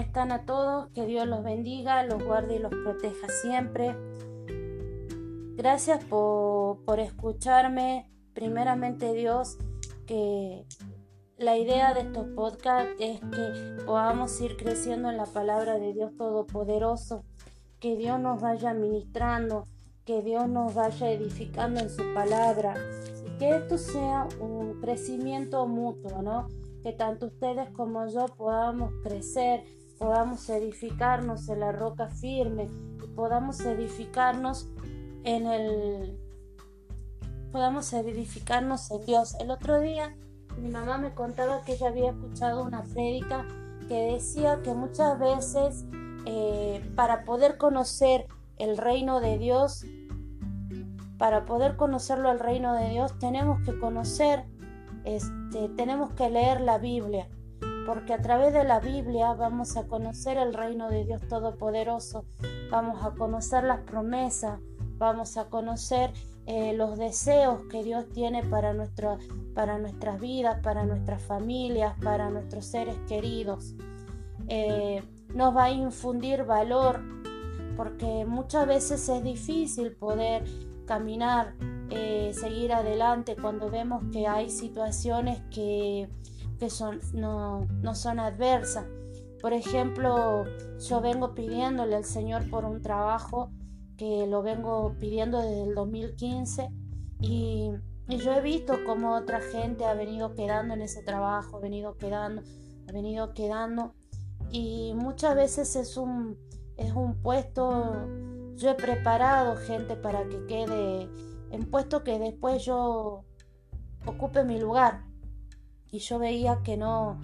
están a todos? Que Dios los bendiga, los guarde y los proteja siempre. Gracias por, por escucharme. Primeramente Dios, que la idea de estos podcasts es que podamos ir creciendo en la palabra de Dios Todopoderoso, que Dios nos vaya ministrando, que Dios nos vaya edificando en su palabra que esto sea un crecimiento mutuo, ¿no? Que tanto ustedes como yo podamos crecer, podamos edificarnos en la roca firme podamos edificarnos en el podamos edificarnos en Dios. El otro día mi mamá me contaba que ella había escuchado una prédica que decía que muchas veces eh, para poder conocer el reino de Dios, para poder conocerlo el reino de Dios, tenemos que conocer, este, tenemos que leer la Biblia, porque a través de la Biblia vamos a conocer el reino de Dios Todopoderoso, vamos a conocer las promesas, vamos a conocer eh, los deseos que Dios tiene para, para nuestras vidas, para nuestras familias, para nuestros seres queridos. Eh, nos va a infundir valor porque muchas veces es difícil poder caminar, eh, seguir adelante cuando vemos que hay situaciones que, son, no, no son adversas. Por ejemplo, yo vengo pidiéndole al Señor por un trabajo que lo vengo pidiendo desde el 2015 y, yo he visto cómo otra gente ha venido quedando en ese trabajo, ha venido quedando, ha venido quedando y muchas veces es un, es un puesto, yo he preparado gente para que quede en puesto que después yo ocupe mi lugar y yo veía que no,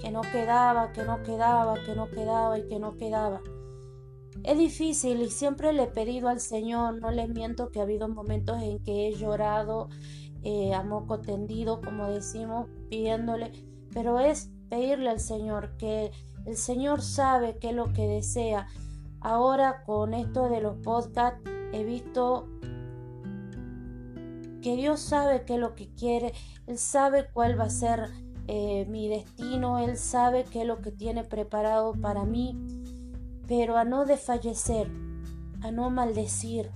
que no quedaba, que no quedaba, que no quedaba y que no quedaba. Es difícil y siempre le he pedido al Señor, no les miento que ha habido momentos en que he llorado eh, a moco tendido, como decimos, pidiéndole, pero es pedirle al Señor que el Señor sabe qué es lo que desea. Ahora con esto de los podcasts he visto que Dios sabe qué es lo que quiere, Él sabe cuál va a ser eh, mi destino, Él sabe qué es lo que tiene preparado para mí pero a no desfallecer, a no maldecir.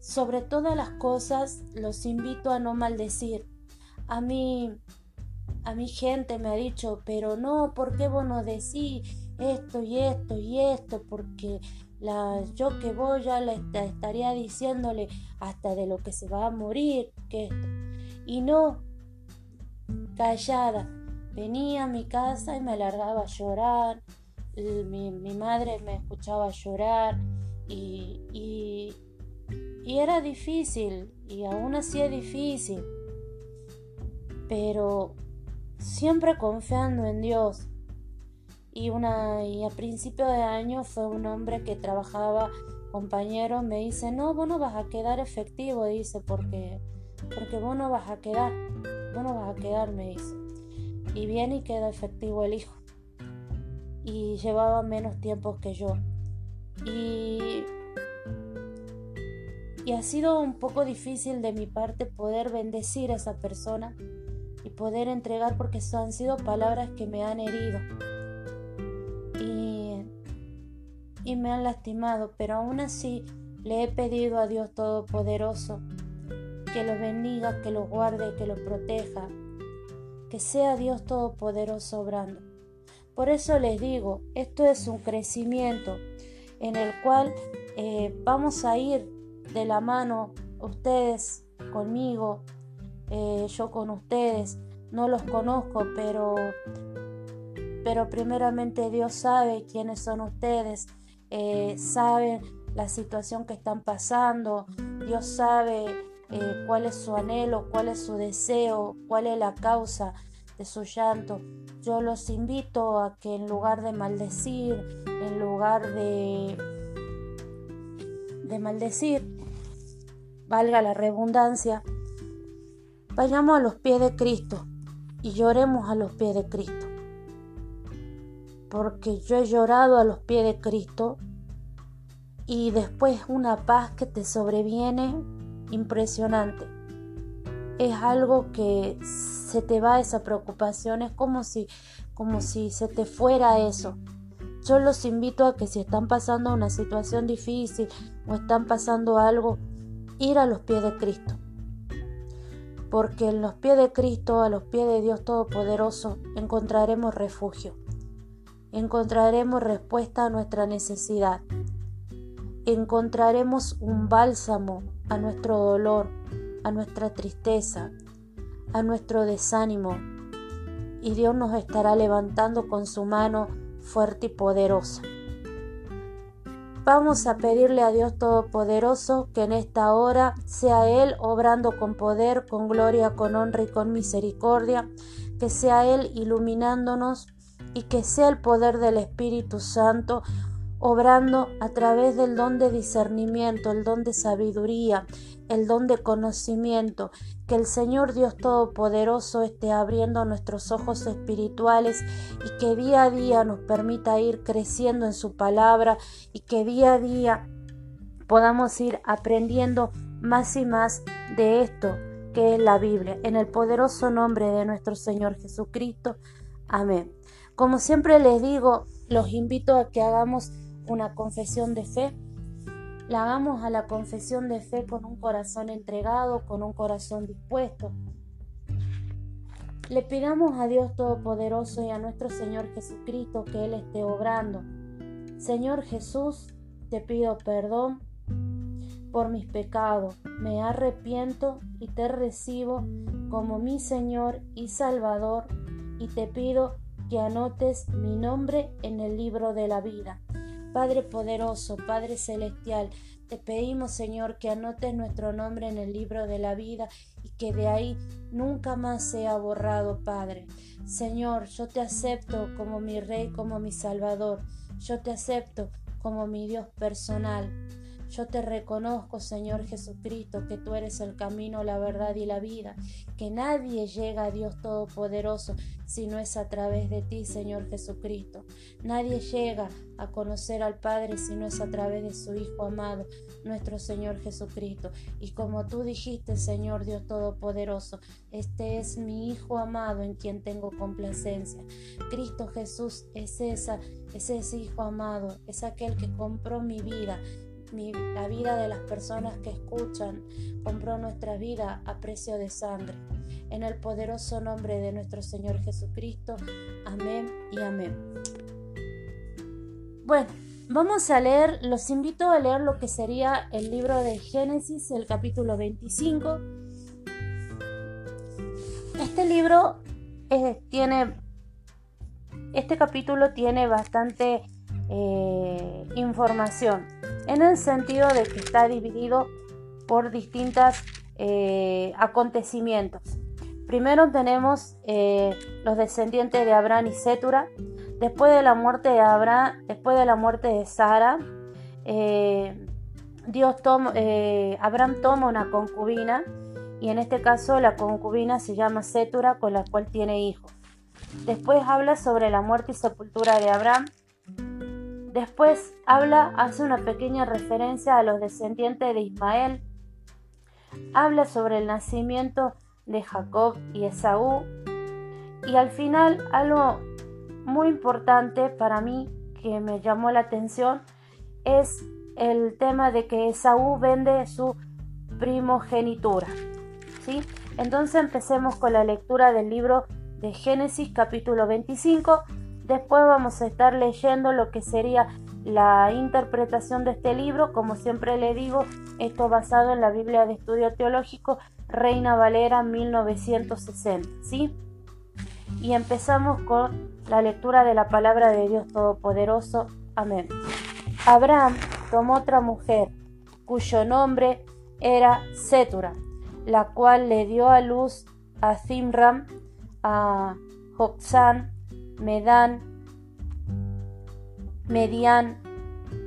Sobre todas las cosas los invito a no maldecir. A mí, a mi gente me ha dicho, pero no, ¿por qué vos no decís esto y esto y esto? Porque la, yo que voy ya le estaría diciéndole hasta de lo que se va a morir, que. Y no, callada, venía a mi casa y me alargaba a llorar, mi, madre me escuchaba llorar y, y, era difícil y aún así es difícil, pero siempre confiando en Dios. Y, una, y a principio de año fue un hombre que trabajaba compañero, me dice, no, vos no vas a quedar efectivo, dice, porque, porque vos no vas a quedar, vos no vas a quedar, me dice. Y viene y queda efectivo el hijo y llevaba menos tiempo que yo. Y, y ha sido un poco difícil de mi parte poder bendecir a esa persona y poder entregar porque han sido palabras que me han herido y me han lastimado, pero aún así le he pedido a Dios Todopoderoso que lo bendiga, que lo guarde, que lo proteja, que sea Dios Todopoderoso obrando. Por eso les digo, esto es un crecimiento en el cual eh, vamos a ir de la mano ustedes conmigo, eh, yo con ustedes. No los conozco, pero, pero primeramente Dios sabe quiénes son ustedes, eh, sabe la situación que están pasando, Dios sabe cuál es su anhelo, cuál es su deseo, cuál es la causa de su llanto. Yo los invito a que en lugar de maldecir, en lugar de, de maldecir, valga la redundancia, vayamos a los pies de Cristo y lloremos a los pies de Cristo. Porque yo he llorado a los pies de Cristo y después una paz que te sobreviene impresionante es algo que se te va esa preocupación, es como si, como si se te fuera eso. Yo los invito a que si están pasando una situación difícil o están pasando algo, ir a los pies de Cristo. Porque en los pies de Cristo, a los pies de Dios Todopoderoso, encontraremos refugio. Encontraremos respuesta a nuestra necesidad. Encontraremos un bálsamo a nuestro dolor, a nuestra tristeza, a nuestro desánimo. Y Dios nos estará levantando con su mano fuerte y poderosa. Vamos a pedirle a Dios Todopoderoso que en esta hora sea Él obrando con poder, con gloria, con honra y con misericordia, que sea Él iluminándonos y que sea el poder del Espíritu Santo obrando a través del don de discernimiento, el don de sabiduría, el don de conocimiento, que el Señor Dios Todopoderoso esté abriendo nuestros ojos espirituales y que día a día nos permita ir creciendo en su palabra y que día a día podamos ir aprendiendo más y más de esto que es la Biblia. En el poderoso nombre de nuestro Señor Jesucristo. Amén. Como siempre les digo, los invito a que hagamos una confesión de fe, la hagamos a la confesión de fe con un corazón entregado, con un corazón dispuesto. Le pidamos a Dios Todopoderoso y a nuestro Señor Jesucristo que Él esté obrando. Señor Jesús, te pido perdón por mis pecados. Me arrepiento y te recibo como mi Señor y Salvador y te pido que anotes mi nombre en el libro de la vida. Padre poderoso, Padre celestial, te pedimos, Señor, que anotes nuestro nombre en el libro de la vida y que de ahí nunca más sea borrado, Padre. Señor, yo te acepto como mi Rey, como mi Salvador. Yo te acepto como mi Dios personal. Yo te reconozco, Señor Jesucristo, que tú eres el camino, la verdad y la vida, que nadie llega a Dios Todopoderoso si no es a través de ti, Señor Jesucristo. Nadie llega a conocer al Padre si no es a través de su Hijo amado, nuestro Señor Jesucristo. Y como tú dijiste, Señor Dios Todopoderoso, este es mi Hijo amado en quien tengo complacencia. Cristo Jesús es esa, es ese Hijo amado, es aquel que compró mi vida la vida de las personas que escuchan, compró nuestra vida a precio de sangre. En el poderoso nombre de nuestro Señor Jesucristo. Amén y amén. Bueno, vamos a leer, los invito a leer lo que sería el libro de Génesis, el capítulo 25. Este libro eh, tiene, este capítulo tiene bastante eh, información en el sentido de que está dividido por distintos eh, acontecimientos. Primero tenemos eh, los descendientes de Abraham y Setura. Después de la muerte de Abraham, después de la muerte de Sara, eh, Dios Abraham toma una concubina y en este caso la concubina se llama Setura con la cual tiene hijos. Después habla sobre la muerte y sepultura de Abraham Después habla, hace una pequeña referencia a los descendientes de Ismael. Habla sobre el nacimiento de Jacob y Esaú. Y al final algo muy importante para mí que me llamó la atención es el tema de que Esaú vende su primogenitura. ¿sí? Entonces empecemos con la lectura del libro de Génesis capítulo 25 Después vamos a estar leyendo lo que sería la interpretación de este libro, como siempre le digo, esto basado en la Biblia de Estudio Teológico Reina Valera 1960, ¿sí? Y empezamos con la lectura de la palabra de Dios Todopoderoso. Amén. Abraham tomó otra mujer, cuyo nombre era Setura, la cual le dio a luz a Zimram, a Joxán, Medán, Median,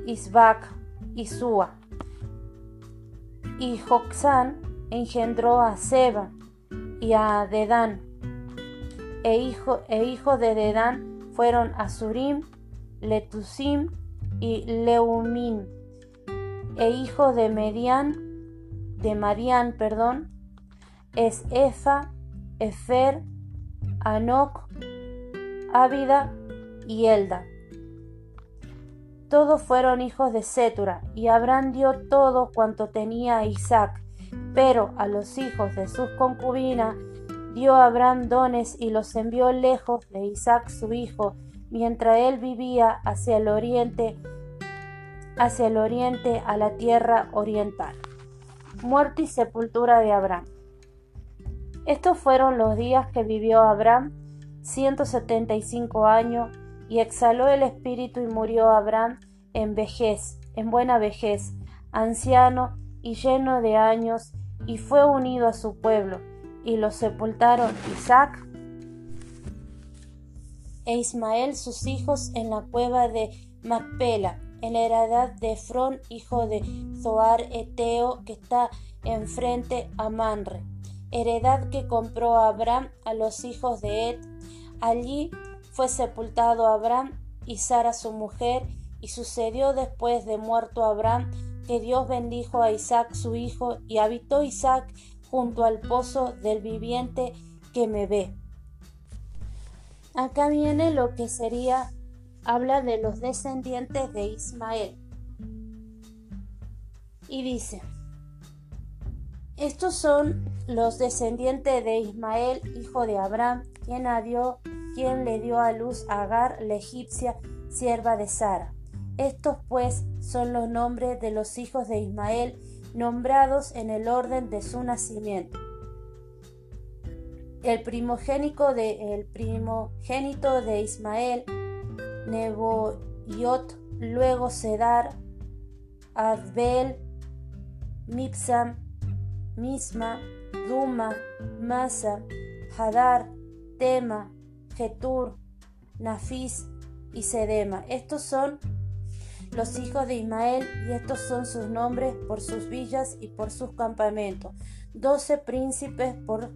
Isbac y Sua. Y Joxán engendró a Seba y a Dedán. E hijo, e de Dedán fueron Azurim, Letusim y Leumim. E hijo de Median, de Marián, perdón, es Efa, Efer, Anok, Ávida y Elda. Todos fueron hijos de Setura, y Abraham dio todo cuanto tenía a Isaac, pero a los hijos de sus concubinas dio Abraham dones y los envió lejos de Isaac su hijo, mientras él vivía hacia el oriente, hacia el oriente a la tierra oriental. Muerte y sepultura de Abraham. Estos fueron los días que vivió Abraham, 175 años, y exhaló el espíritu y murió Abraham en vejez, en buena vejez, anciano y lleno de años, y fue unido a su pueblo, y lo sepultaron Isaac e Ismael sus hijos en la cueva de Macpela, en la heredad de Efrón, hijo de Zoar Eteo, que está enfrente a Manre, heredad que compró Abraham a los hijos de Ed. Allí fue sepultado Abraham y Sara su mujer, y sucedió después de muerto Abraham que Dios bendijo a Isaac su hijo, y habitó Isaac junto al pozo del viviente que me ve. Acá viene lo que sería, habla de los descendientes de Ismael. Y dice, estos son los descendientes de Ismael, hijo de Abraham, quien, quien le dio a luz a Agar, la egipcia, sierva de Sara. Estos pues son los nombres de los hijos de Ismael, nombrados en el orden de su nacimiento. El de, el primogénito de Ismael, Neboiot, luego Sedar, Adbel, Mipsam, Misma, Duma, Masa, Hadar, Tema, Getur, Nafis y Sedema. Estos son los hijos de Ismael, y estos son sus nombres por sus villas y por sus campamentos, doce príncipes por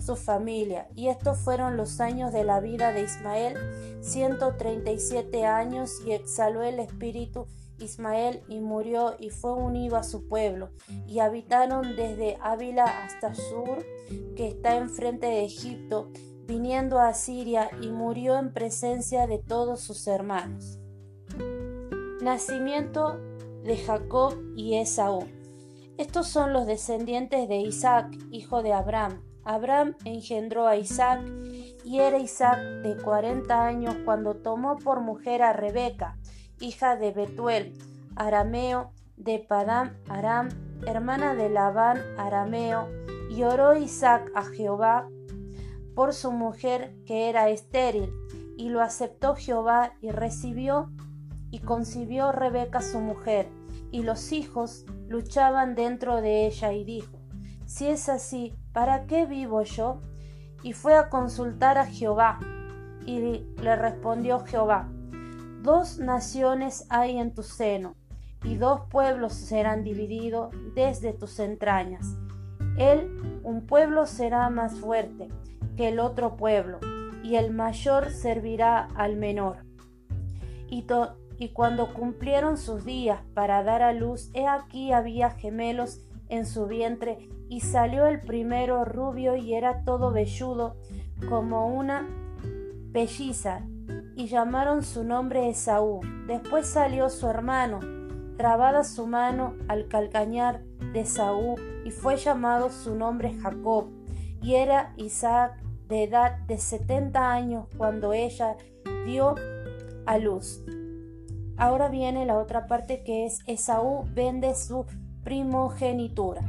su familia, y estos fueron los años de la vida de Ismael, ciento treinta y siete años, y exhaló el espíritu Ismael y murió y fue unido a su pueblo, y habitaron desde Ávila hasta Sur, que está enfrente de Egipto, viniendo a Siria, y murió en presencia de todos sus hermanos. Nacimiento de Jacob y Esaú. Estos son los descendientes de Isaac, hijo de Abraham. Abraham engendró a Isaac y era Isaac de cuarenta años cuando tomó por mujer a Rebeca, hija de Betuel, arameo, de Padam Aram, hermana de Labán arameo, y oró Isaac a Jehová por su mujer que era estéril, y lo aceptó Jehová y recibió y concibió Rebeca su mujer, y los hijos luchaban dentro de ella, y dijo, Si es así, ¿para qué vivo yo? Y fue a consultar a Jehová, y le respondió Jehová, Dos naciones hay en tu seno, y dos pueblos serán divididos desde tus entrañas. Él, un pueblo será más fuerte que el otro pueblo, y el mayor servirá al menor. Y, y cuando cumplieron sus días para dar a luz, he aquí había gemelos en su vientre, y salió el primero rubio y era todo velludo como una pelliza, y llamaron su nombre Esaú. Después salió su hermano, trabada su mano al calcañar de Esaú, y fue llamado su nombre Jacob, y era Isaac de edad de setenta años cuando ella dio a luz. Ahora viene la otra parte que es Esaú vende su primogenitura.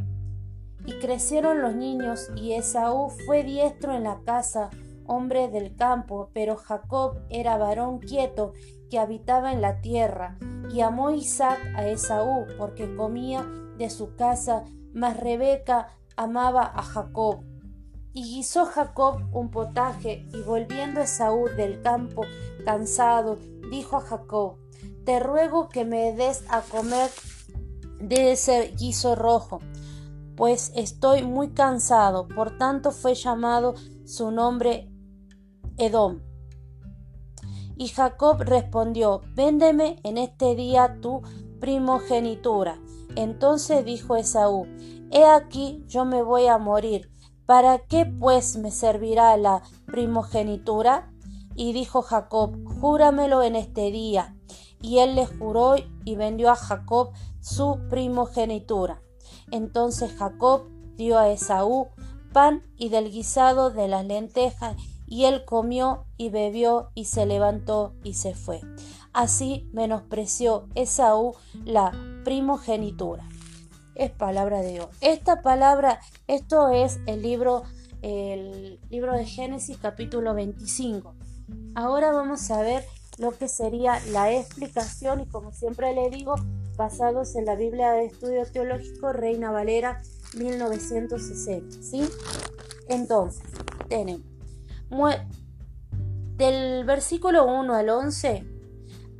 Y crecieron los niños y Esaú fue diestro en la casa, hombre del campo, pero Jacob era varón quieto que habitaba en la tierra. Y amó Isaac a Esaú porque comía de su casa, mas Rebeca amaba a Jacob. Y guisó Jacob un potaje, y volviendo Esaú del campo cansado, dijo a Jacob, te ruego que me des a comer de ese guiso rojo, pues estoy muy cansado. Por tanto fue llamado su nombre Edom. Y Jacob respondió, Véndeme en este día tu primogenitura. Entonces dijo Esaú, He aquí yo me voy a morir. ¿Para qué pues me servirá la primogenitura? Y dijo Jacob, júramelo en este día. Y él le juró y vendió a Jacob su primogenitura. Entonces Jacob dio a Esaú pan y del guisado de las lentejas, y él comió y bebió y se levantó y se fue. Así menospreció Esaú la primogenitura. Es palabra de Dios. Esta palabra, esto es el libro, el libro de Génesis capítulo 25. Ahora vamos a ver lo que sería la explicación y como siempre le digo, basados en la Biblia de Estudio Teológico Reina Valera 1960, ¿sí? Entonces, tenemos del versículo 1 al 11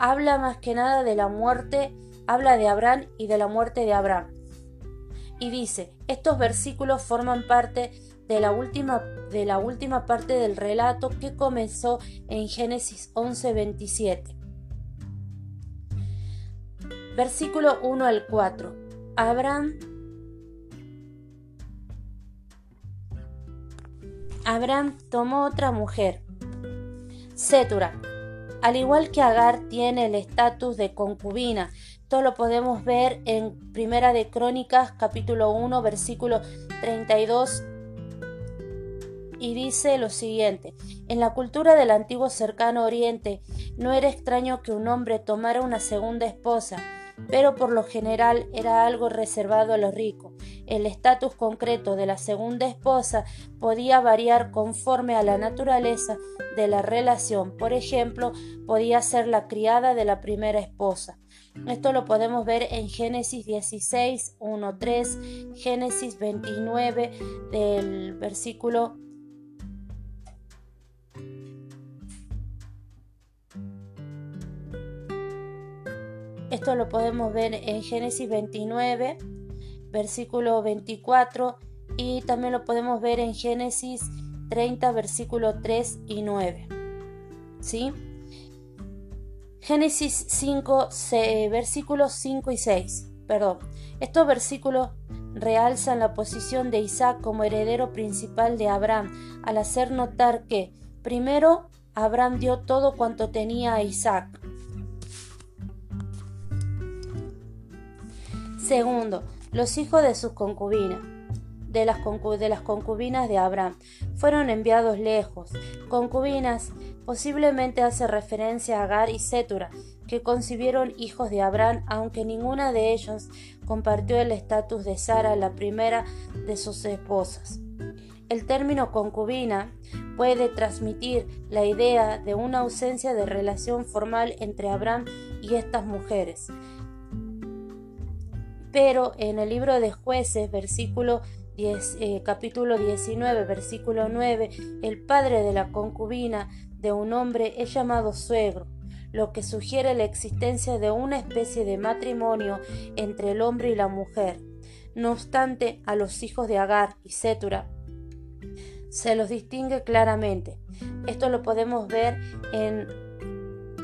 habla más que nada de la muerte, habla de Abraham y de la muerte de Abraham. Y dice, estos versículos forman parte de la última, de la última parte del relato que comenzó en Génesis 11:27. Versículo 1 al 4. Abraham Abraham tomó otra mujer, Setura. Al igual que Agar tiene el estatus de concubina, esto lo podemos ver en Primera de Crónicas capítulo 1 versículo 32 y dice lo siguiente, en la cultura del antiguo cercano oriente no era extraño que un hombre tomara una segunda esposa, pero por lo general era algo reservado a los ricos. El estatus concreto de la segunda esposa podía variar conforme a la naturaleza de la relación. Por ejemplo, podía ser la criada de la primera esposa. Esto lo podemos ver en Génesis 16, 1, 3, Génesis 29 del versículo Esto lo podemos ver en Génesis 29, versículo 24 y también lo podemos ver en Génesis 30, versículo 3 y 9. ¿Sí? Génesis 5, versículos 5 y 6. Perdón. Estos versículos realzan la posición de Isaac como heredero principal de Abraham, al hacer notar que, primero, Abraham dio todo cuanto tenía a Isaac. Segundo, los hijos de sus concubinas, de las, concubinas de Abraham, fueron enviados lejos. Concubinas posiblemente hace referencia a Agar y Setura, que concibieron hijos de Abraham, aunque ninguna de ellos compartió el estatus de Sara, la primera de sus esposas. El término concubina puede transmitir la idea de una ausencia de relación formal entre Abraham y estas mujeres. Pero en el libro de jueces, versículo 10, eh, capítulo 19, versículo 9, el padre de la concubina de un hombre es llamado suegro, lo que sugiere la existencia de una especie de matrimonio entre el hombre y la mujer. No obstante, a los hijos de Agar y Setura se los distingue claramente. Esto lo podemos ver en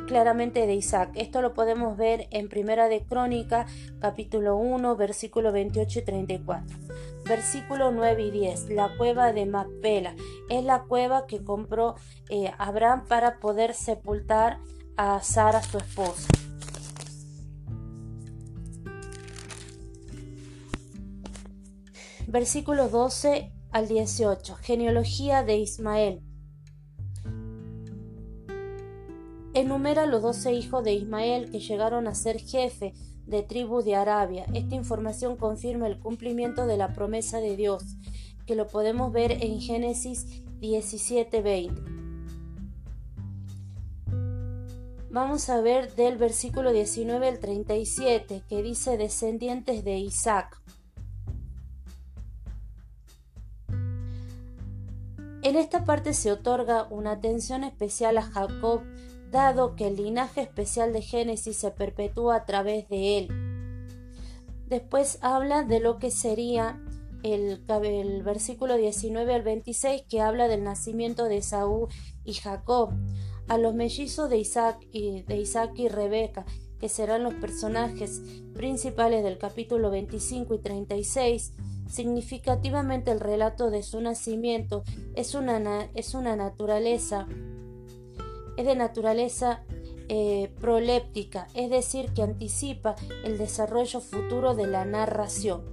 claramente de Isaac. Esto lo podemos ver en Primera de Crónica, capítulo 1, versículo 28 y 34. Versículo 9 y 10. La cueva de Macpela. Es la cueva que compró eh, Abraham para poder sepultar a Sara, su esposa. Versículo 12 al 18. Genealogía de Ismael. Enumera los doce hijos de Ismael que llegaron a ser jefe de tribus de Arabia. Esta información confirma el cumplimiento de la promesa de Dios, que lo podemos ver en Génesis 17:20. Vamos a ver del versículo 19 al 37, que dice descendientes de Isaac. En esta parte se otorga una atención especial a Jacob dado que el linaje especial de Génesis se perpetúa a través de él. Después habla de lo que sería el, versículo 19 al 26 que habla del nacimiento de Saúl y Jacob, a los mellizos de Isaac y, de Isaac y Rebeca, que serán los personajes principales del capítulo 25 y 36, significativamente el relato de su nacimiento es una, es una naturaleza es de naturaleza eh, proléptica, es decir, que anticipa el desarrollo futuro de la narración.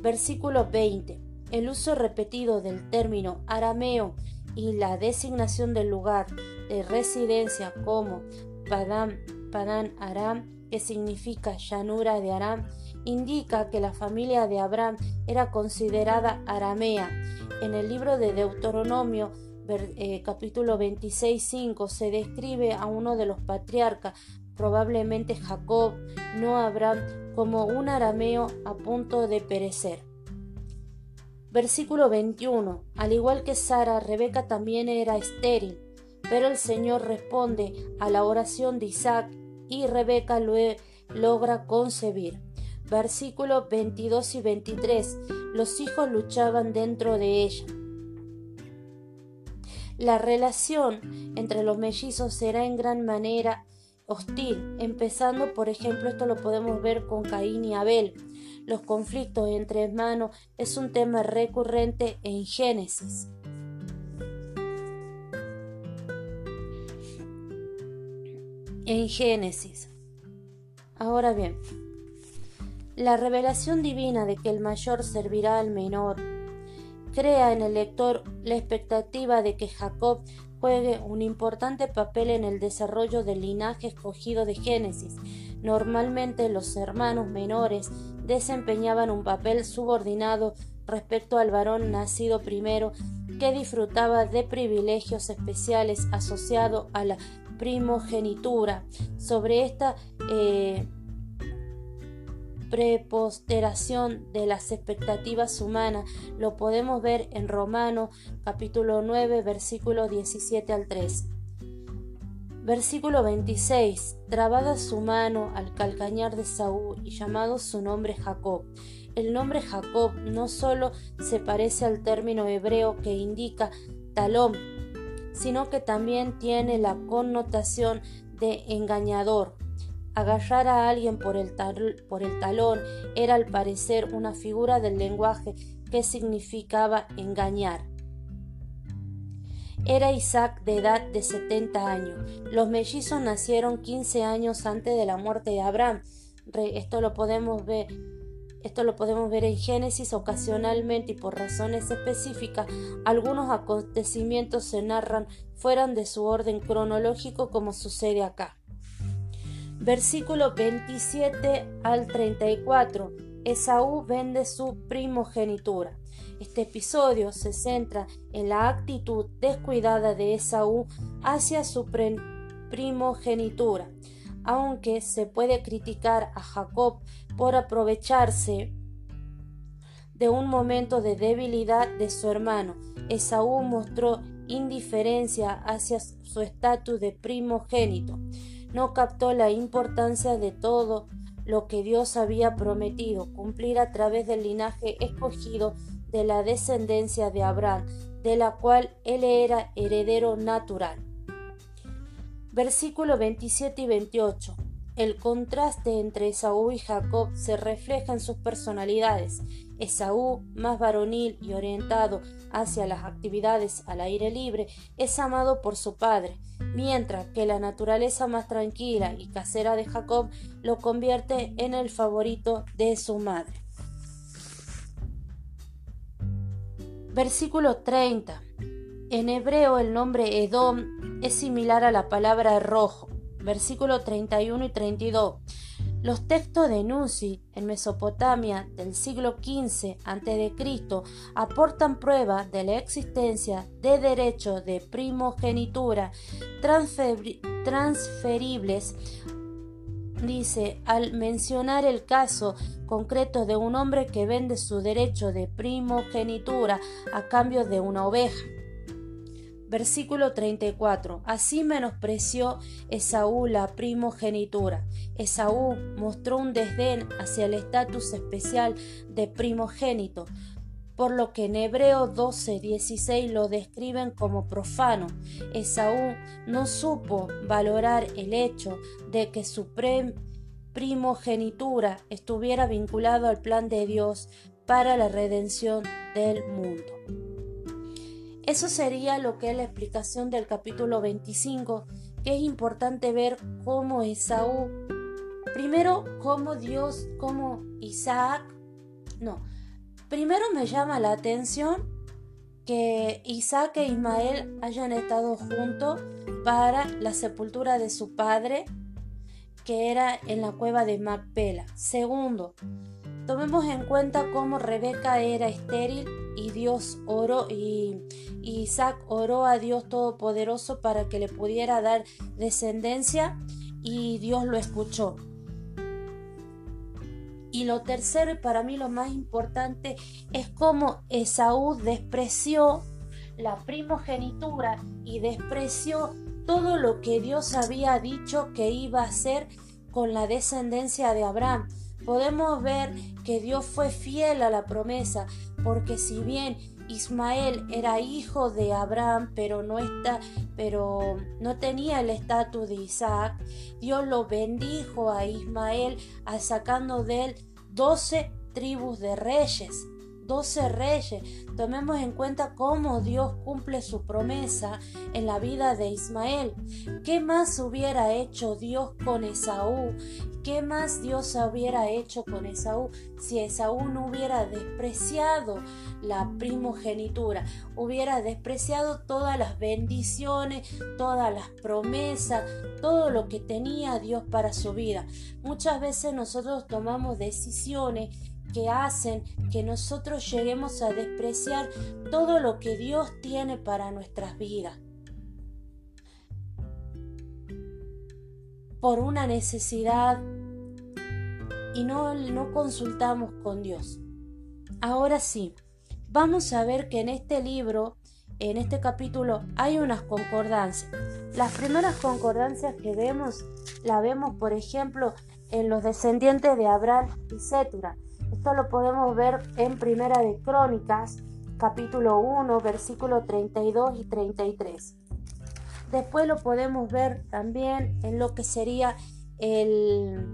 Versículo 20. El uso repetido del término arameo y la designación del lugar de residencia como Padán, Padán Aram, que significa llanura de Aram, indica que la familia de Abraham era considerada aramea. En el libro de Deuteronomio, eh, capítulo 26.5, se describe a uno de los patriarcas, probablemente Jacob, no Abraham, como un arameo a punto de perecer. Versículo 21. Al igual que Sara, Rebeca también era estéril, pero el Señor responde a la oración de Isaac y Rebeca lo logra concebir. Versículos 22 y 23. Los hijos luchaban dentro de ella. La relación entre los mellizos será en gran manera hostil, empezando por ejemplo esto lo podemos ver con Caín y Abel. Los conflictos entre hermanos es un tema recurrente en Génesis. En Génesis. Ahora bien, la revelación divina de que el mayor servirá al menor crea en el lector la expectativa de que Jacob juegue un importante papel en el desarrollo del linaje escogido de Génesis. Normalmente los hermanos menores desempeñaban un papel subordinado respecto al varón nacido primero que disfrutaba de privilegios especiales asociados a la primogenitura. Sobre esta eh, preposteración de las expectativas humanas lo podemos ver en Romano capítulo 9 versículo 17 al 3. Versículo 26. Trabada su mano al calcañar de Saúl y llamado su nombre Jacob. El nombre Jacob no solo se parece al término hebreo que indica talón, sino que también tiene la connotación de engañador, Agarrar a alguien por el, talón era al parecer una figura del lenguaje que significaba engañar. Era Isaac de edad de 70 años. Los mellizos nacieron 15 años antes de la muerte de Abraham. Esto lo podemos ver esto lo podemos ver en Génesis ocasionalmente y por razones específicas. Algunos acontecimientos se narran fuera de su orden cronológico como sucede acá. Versículo 27 al 34. Esaú vende su primogenitura. Este episodio se centra en la actitud descuidada de Esaú hacia su primogenitura, aunque se puede criticar a Jacob por aprovecharse de un momento de debilidad de su hermano. Esaú mostró indiferencia hacia su estatus de primogénito no captó la importancia de todo lo que Dios había prometido cumplir a través del linaje escogido de la descendencia de Abraham, de la cual él era heredero natural. Versículo 27 y 28. El contraste entre Esaú y Jacob se refleja en sus personalidades. Esaú, más varonil y orientado hacia las actividades al aire libre, es amado por su padre, mientras que la naturaleza más tranquila y casera de Jacob lo convierte en el favorito de su madre. Versículo 30. En hebreo el nombre Edom es similar a la palabra rojo versículos 31 y 32. Los textos de Nusi en Mesopotamia del siglo XV a.C. aportan prueba de la existencia de derechos de primogenitura transferibles dice, al mencionar el caso concreto de un hombre que vende su derecho de primogenitura a cambio de una oveja. Versículo 34. Así menospreció Esaú la primogenitura. Esaú mostró un desdén hacia el estatus especial de primogénito, por lo que en Hebreo 12, 16 lo describen como profano. Esaú no supo valorar el hecho de que su primogenitura estuviera vinculado al plan de Dios para la redención del mundo. Eso sería lo que es la explicación del capítulo 25 que es importante ver cómo Esaú, primero cómo Dios, cómo Isaac, no, primero me llama la atención que Isaac e Ismael hayan estado juntos para la sepultura de su padre, que era en la cueva de Macpela. Segundo, tomemos en cuenta cómo Rebeca era estéril y Dios oró y Isaac oró a Dios Todopoderoso para que le pudiera dar descendencia y Dios lo escuchó. Y lo tercero y para mí lo más importante es cómo Esaú despreció la primogenitura y despreció todo lo que Dios había dicho que iba a hacer con la descendencia de Abraham. Podemos ver que Dios fue fiel a la promesa, porque si bien Ismael era hijo de Abraham, pero no está, pero no tenía el estatus de Isaac. Dios lo bendijo a Ismael, sacando de él doce tribus de reyes. 12 reyes. Tomemos en cuenta cómo Dios cumple su promesa en la vida de Ismael. ¿Qué más hubiera hecho Dios con Esaú? ¿Qué más Dios hubiera hecho con Esaú si Esaú no hubiera despreciado la primogenitura? Hubiera despreciado todas las bendiciones, todas las promesas, todo lo que tenía Dios para su vida. Muchas veces nosotros tomamos decisiones que hacen que nosotros lleguemos a despreciar todo lo que Dios tiene para nuestras vidas. Por una necesidad y no, no consultamos con Dios. Ahora sí, vamos a ver que en este libro, en este capítulo, hay unas concordancias. Las primeras concordancias que vemos, la vemos, por ejemplo, en los descendientes de Abraham y Sétura. Esto lo podemos ver en Primera de Crónicas, capítulo 1, versículo 32 y 33. Después lo podemos ver también en lo que sería el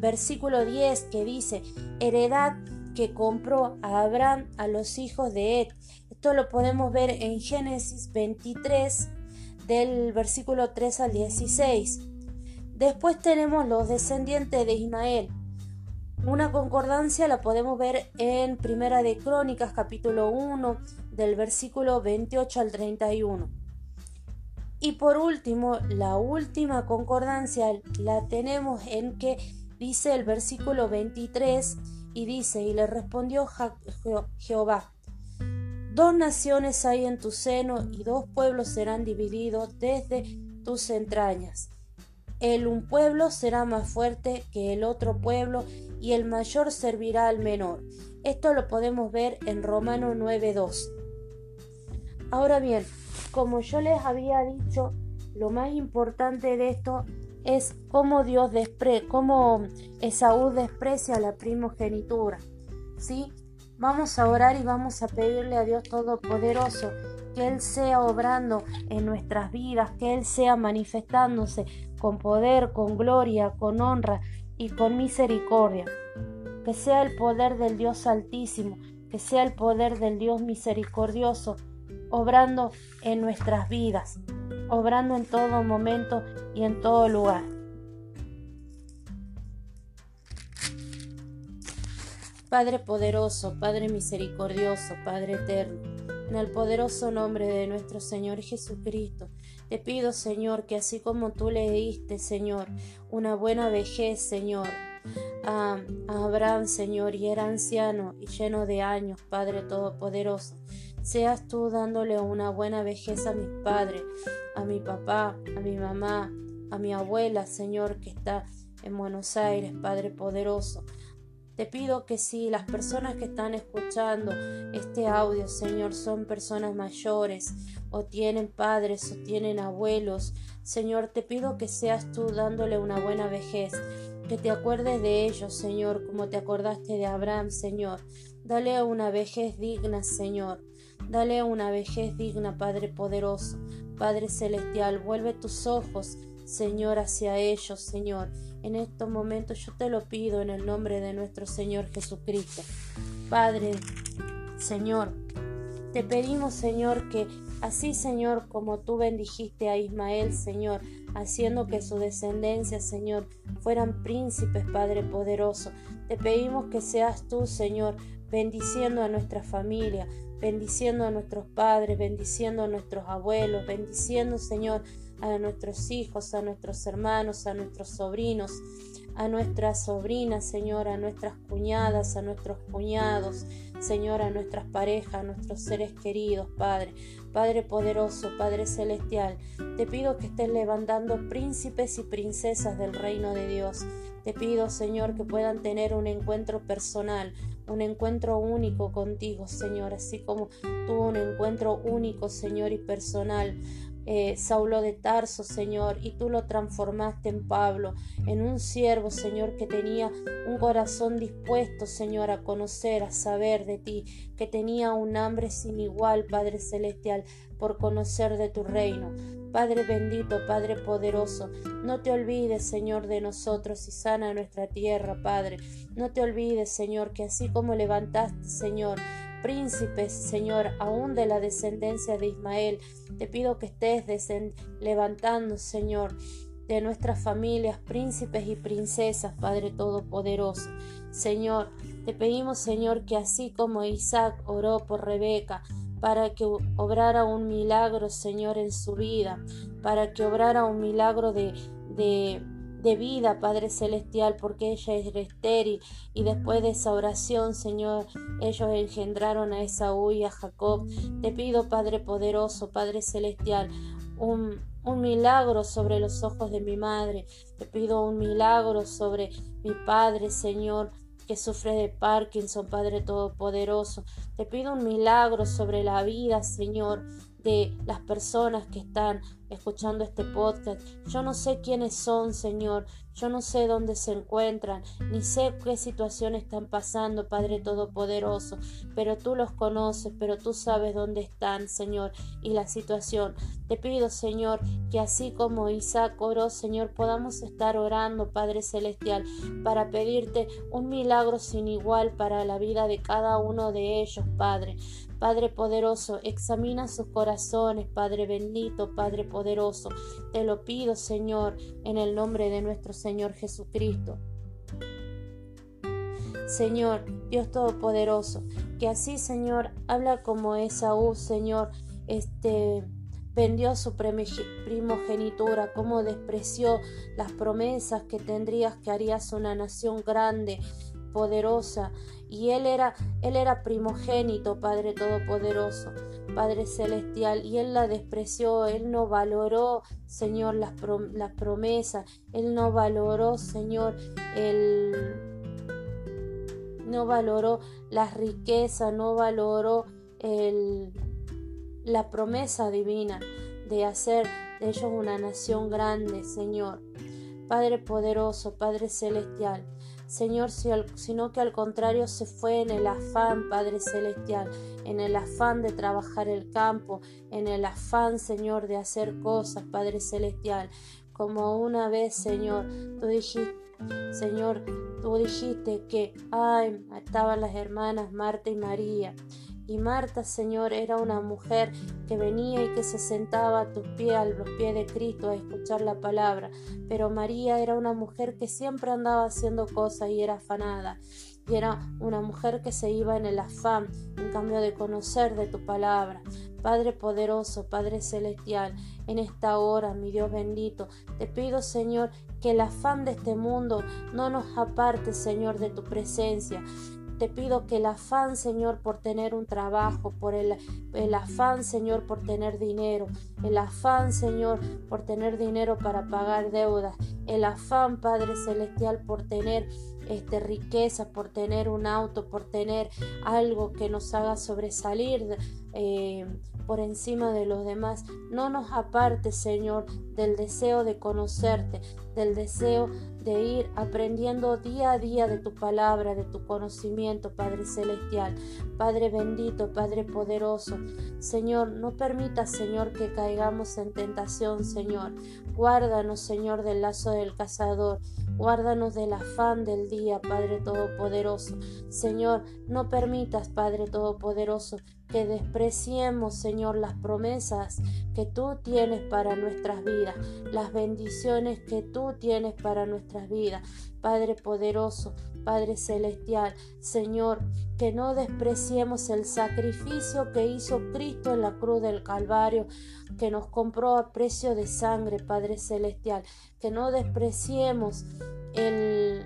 versículo 10 que dice, heredad que compró a Abraham a los hijos de Ed. Esto lo podemos ver en Génesis 23 del versículo 3 al 16. Después tenemos los descendientes de Ismael, una concordancia la podemos ver en Primera de Crónicas capítulo 1 del versículo 28 al 31. Y por último, la última concordancia la tenemos en que dice el versículo 23 y dice, y le respondió Jehová, dos naciones hay en tu seno y dos pueblos serán divididos desde tus entrañas. El un pueblo será más fuerte que el otro pueblo y el mayor servirá al menor. Esto lo podemos ver en Romano 9.2. Ahora bien, como yo les había dicho, lo más importante de esto es cómo Dios despre, cómo Esaú desprecia la primogenitura. ¿Sí? Vamos a orar y vamos a pedirle a Dios Todopoderoso que Él sea obrando en nuestras vidas, que Él sea manifestándose con poder, con gloria, con honra y con misericordia. Que sea el poder del Dios Altísimo, que sea el poder del Dios misericordioso, obrando en nuestras vidas, obrando en todo momento y en todo lugar. Padre poderoso, Padre misericordioso, Padre eterno, en el poderoso nombre de nuestro Señor Jesucristo, te pido, Señor, que así como tú le diste, Señor, una buena vejez, Señor, a, Abraham, Señor, y era anciano y lleno de años, Padre Todopoderoso, seas tú dándole una buena vejez a mis padres, a mi papá, a mi mamá, a mi abuela, Señor, que está en Buenos Aires, Padre poderoso. Te pido que si las personas que están escuchando este audio, Señor, son personas mayores o tienen padres o tienen abuelos, Señor, te pido que seas tú dándole una buena vejez, que te acuerdes de ellos, Señor, como te acordaste de Abraham, Señor. Dale una vejez digna, Señor. Dale una vejez digna, Padre poderoso, Padre celestial. Vuelve tus ojos, Señor, hacia ellos, Señor en estos momentos yo te lo pido en el nombre de nuestro Señor Jesucristo. Padre, Señor, Te pedimos, Señor, que así, Señor, como tú bendijiste a Ismael, Señor, haciendo que su descendencia, Señor, fueran príncipes, Padre poderoso. Te pedimos que seas tú, Señor, bendiciendo a nuestra familia, bendiciendo a nuestros padres, bendiciendo a nuestros abuelos, bendiciendo, Señor, a nuestros hijos, a nuestros hermanos, a nuestros sobrinos, a nuestras sobrinas, Señor, a nuestras cuñadas, a nuestros cuñados, Señor, a nuestras parejas, a nuestros seres queridos, Padre. Padre poderoso, Padre celestial, te pido que estés levantando príncipes y princesas del reino de Dios. Te pido, Señor, que puedan tener un encuentro personal, un encuentro único contigo, Señor, así como tuvo un encuentro único, Señor, y personal eh, Saulo de Tarso, Señor, y tú lo transformaste en Pablo, en un siervo, Señor, que tenía un corazón dispuesto, Señor, a conocer, a saber de ti, que tenía un hambre sin igual, Padre Celestial, por conocer de tu reino. Padre bendito, Padre poderoso, no te olvides, Señor, de nosotros y sana nuestra tierra, Padre. No te olvides, Señor, que así como levantaste, Señor, príncipes, Señor, aún de la descendencia de Ismael. Te pido que estés levantando, Señor, de nuestras familias, príncipes y princesas, Padre Todopoderoso. Señor, te pedimos, Señor, que así como Isaac oró por Rebeca, para que obrara un milagro, Señor, en su vida, para que obrara un milagro de, de de vida, Padre Celestial, porque ella es estéril. Y después de esa oración, Señor, ellos engendraron a Esaú y a Jacob. Te pido, Padre poderoso, Padre Celestial, un, un milagro sobre los ojos de mi madre. Te pido un milagro sobre mi Padre, Señor que sufre de Parkinson, Padre Todopoderoso. Te pido un milagro sobre la vida, Señor, de las personas que están escuchando este podcast. Yo no sé quiénes son, Señor. Yo no sé dónde se encuentran, ni sé qué situación están pasando, Padre Todopoderoso, pero tú los conoces, pero tú sabes dónde están, Señor, y la situación. Te pido, Señor, que así como Isaac oró, Señor, podamos estar orando, Padre Celestial, para pedirte un milagro sin igual para la vida de cada uno de ellos, Padre. Padre poderoso, examina sus corazones, Padre bendito, Padre poderoso. Te lo pido, Señor, en el nombre de nuestro Señor Jesucristo. Señor, Dios Todopoderoso, que así, Señor, habla como Esaú, Señor, este vendió su primogenitura, como despreció las promesas que tendrías que harías una nación grande, poderosa, y él era él era primogénito, Padre todopoderoso, Padre celestial, y él la despreció, él no valoró, Señor, las, promesas, él no valoró, Señor, el no valoró la riqueza, no valoró el, la promesa divina de hacer de ellos una nación grande, Señor. Padre poderoso, Padre celestial, Señor, sino que al contrario se fue en el afán, Padre Celestial, en el afán de trabajar el campo, en el afán, Señor, de hacer cosas, Padre Celestial. Como una vez, Señor, tú dijiste, Señor, tú dijiste que, ay, estaban las hermanas Marta y María y Marta, Señor, era una mujer que venía y que se sentaba a tus pies, a los pies de Cristo, a escuchar la palabra. Pero María era una mujer que siempre andaba haciendo cosas y era afanada. Y era una mujer que se iba en el afán, en cambio de conocer de tu palabra. Padre poderoso, Padre celestial, en esta hora, mi Dios bendito, te pido, Señor, que el afán de este mundo no nos aparte, Señor, de tu presencia. Te pido que el afán, Señor, por tener un trabajo, por el, el, afán, Señor, por tener dinero, el afán, Señor, por tener dinero para pagar deudas, el afán, Padre Celestial, por tener este, riqueza, por tener un auto, por tener algo que nos haga sobresalir eh, por encima de los demás. No nos aparte, Señor, del deseo de conocerte, del deseo de ir aprendiendo día a día de tu palabra, de tu conocimiento, Padre Celestial, Padre bendito, Padre poderoso. Señor, no permita, Señor, que caigamos en tentación, Señor. Guárdanos, Señor, del lazo del cazador. Guárdanos del afán del día, Padre Todopoderoso. Señor, no permitas, Padre Todopoderoso, que despreciemos, Señor, las promesas que tú tienes para nuestras vidas, las bendiciones que tú tienes para nuestras vidas. Padre poderoso, Padre celestial, Señor, que no despreciemos el sacrificio que hizo Cristo en la cruz del Calvario, que nos compró a precio de sangre, Padre celestial, que no despreciemos el,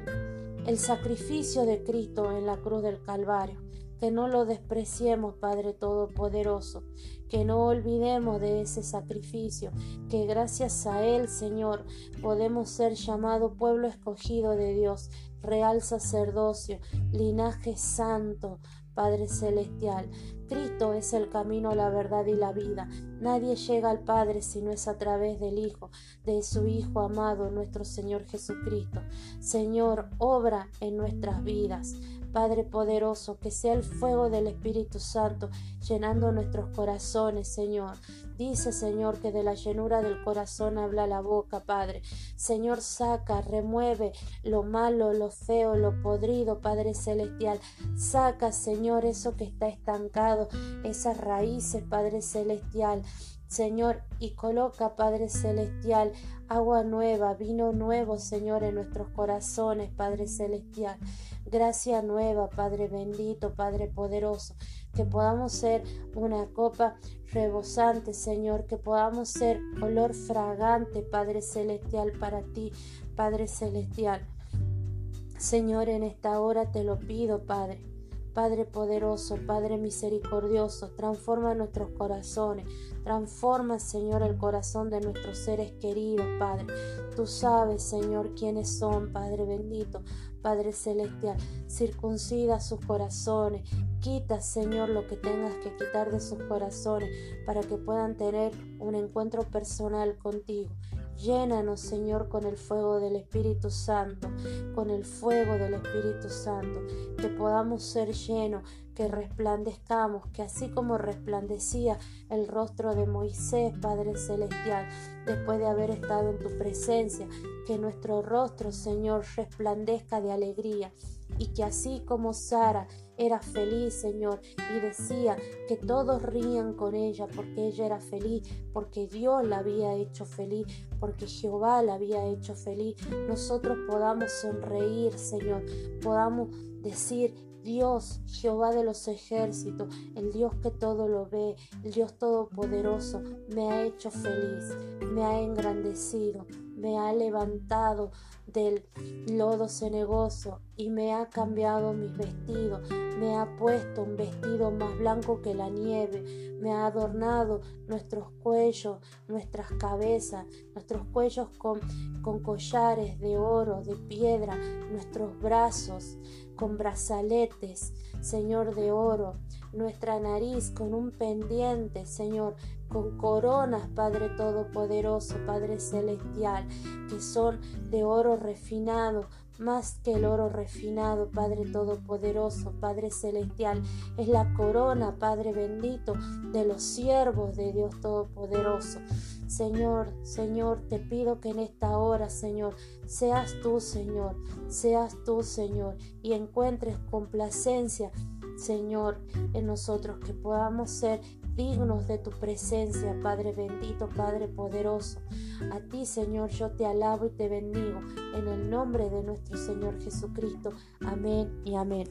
el sacrificio de Cristo en la cruz del Calvario que no lo despreciemos, Padre Todopoderoso, que no olvidemos de ese sacrificio, que gracias a Él, Señor, podemos ser llamado pueblo escogido de Dios, real sacerdocio, linaje santo, Padre Celestial. Cristo es el camino, la verdad y la vida. Nadie llega al Padre si no es a través del Hijo, de su Hijo amado, nuestro Señor Jesucristo. Señor, obra en nuestras vidas. Padre poderoso, que sea el fuego del Espíritu Santo llenando nuestros corazones, Señor. Dice, Señor, que de la llenura del corazón habla la boca, Padre. Señor, saca, remueve lo malo, lo feo, lo podrido, Padre Celestial. Saca, Señor, eso que está estancado, esas raíces, Padre Celestial. Señor, y coloca, Padre Celestial, agua nueva, vino nuevo, Señor, en nuestros corazones, Padre Celestial. Gracia nueva, Padre bendito, Padre poderoso, que podamos ser una copa rebosante, Señor, que podamos ser olor fragante, Padre celestial, para ti, Padre celestial. Señor, en esta hora te lo pido, Padre. Padre poderoso, Padre misericordioso, transforma nuestros corazones, transforma, Señor, el corazón de nuestros seres queridos, Padre. Tú sabes, Señor, quiénes son, Padre bendito, Padre celestial. Circuncida sus corazones, quita, Señor, lo que tengas que quitar de sus corazones para que puedan tener un encuentro personal contigo. Llénanos, Señor, con el fuego del Espíritu Santo, con el fuego del Espíritu Santo, que podamos ser llenos, que resplandezcamos, que así como resplandecía el rostro de Moisés, Padre Celestial, después de haber estado en tu presencia, que nuestro rostro, Señor, resplandezca de alegría y que así como Sara era feliz, Señor, y decía que todos rían con ella porque ella era feliz, porque Dios la había hecho feliz, porque Jehová la había hecho feliz, nosotros podamos sonreír, Señor, podamos decir Dios, Jehová de los ejércitos, el Dios que todo lo ve, el Dios todopoderoso, me ha hecho feliz, me ha engrandecido, me ha levantado del lodo cenegoso y me ha cambiado mis vestidos, me ha puesto un vestido más blanco que la nieve, me ha adornado nuestros cuellos, nuestras cabezas, nuestros cuellos con, con collares de oro, de piedra, nuestros brazos con brazaletes, Señor de oro, nuestra nariz con un pendiente, Señor, con coronas, Padre Todopoderoso, Padre Celestial, que son de oro refinado, más que el oro refinado, Padre Todopoderoso, Padre Celestial, es la corona, Padre bendito, de los siervos de Dios Todopoderoso. Señor, Señor, te pido que en esta hora, Señor, seas tú, Señor, seas tú, Señor, y encuentres complacencia, Señor, en nosotros, que podamos ser dignos de tu presencia, Padre bendito, Padre poderoso. A ti, Señor, yo te alabo y te bendigo en el nombre de nuestro Señor Jesucristo. Amén y amén.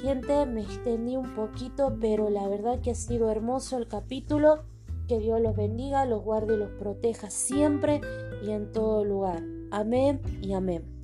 Gente, me extendí un poquito, pero la verdad que ha sido hermoso el capítulo. Que Dios los bendiga, los guarde y los proteja siempre y en todo lugar. Amén y amén.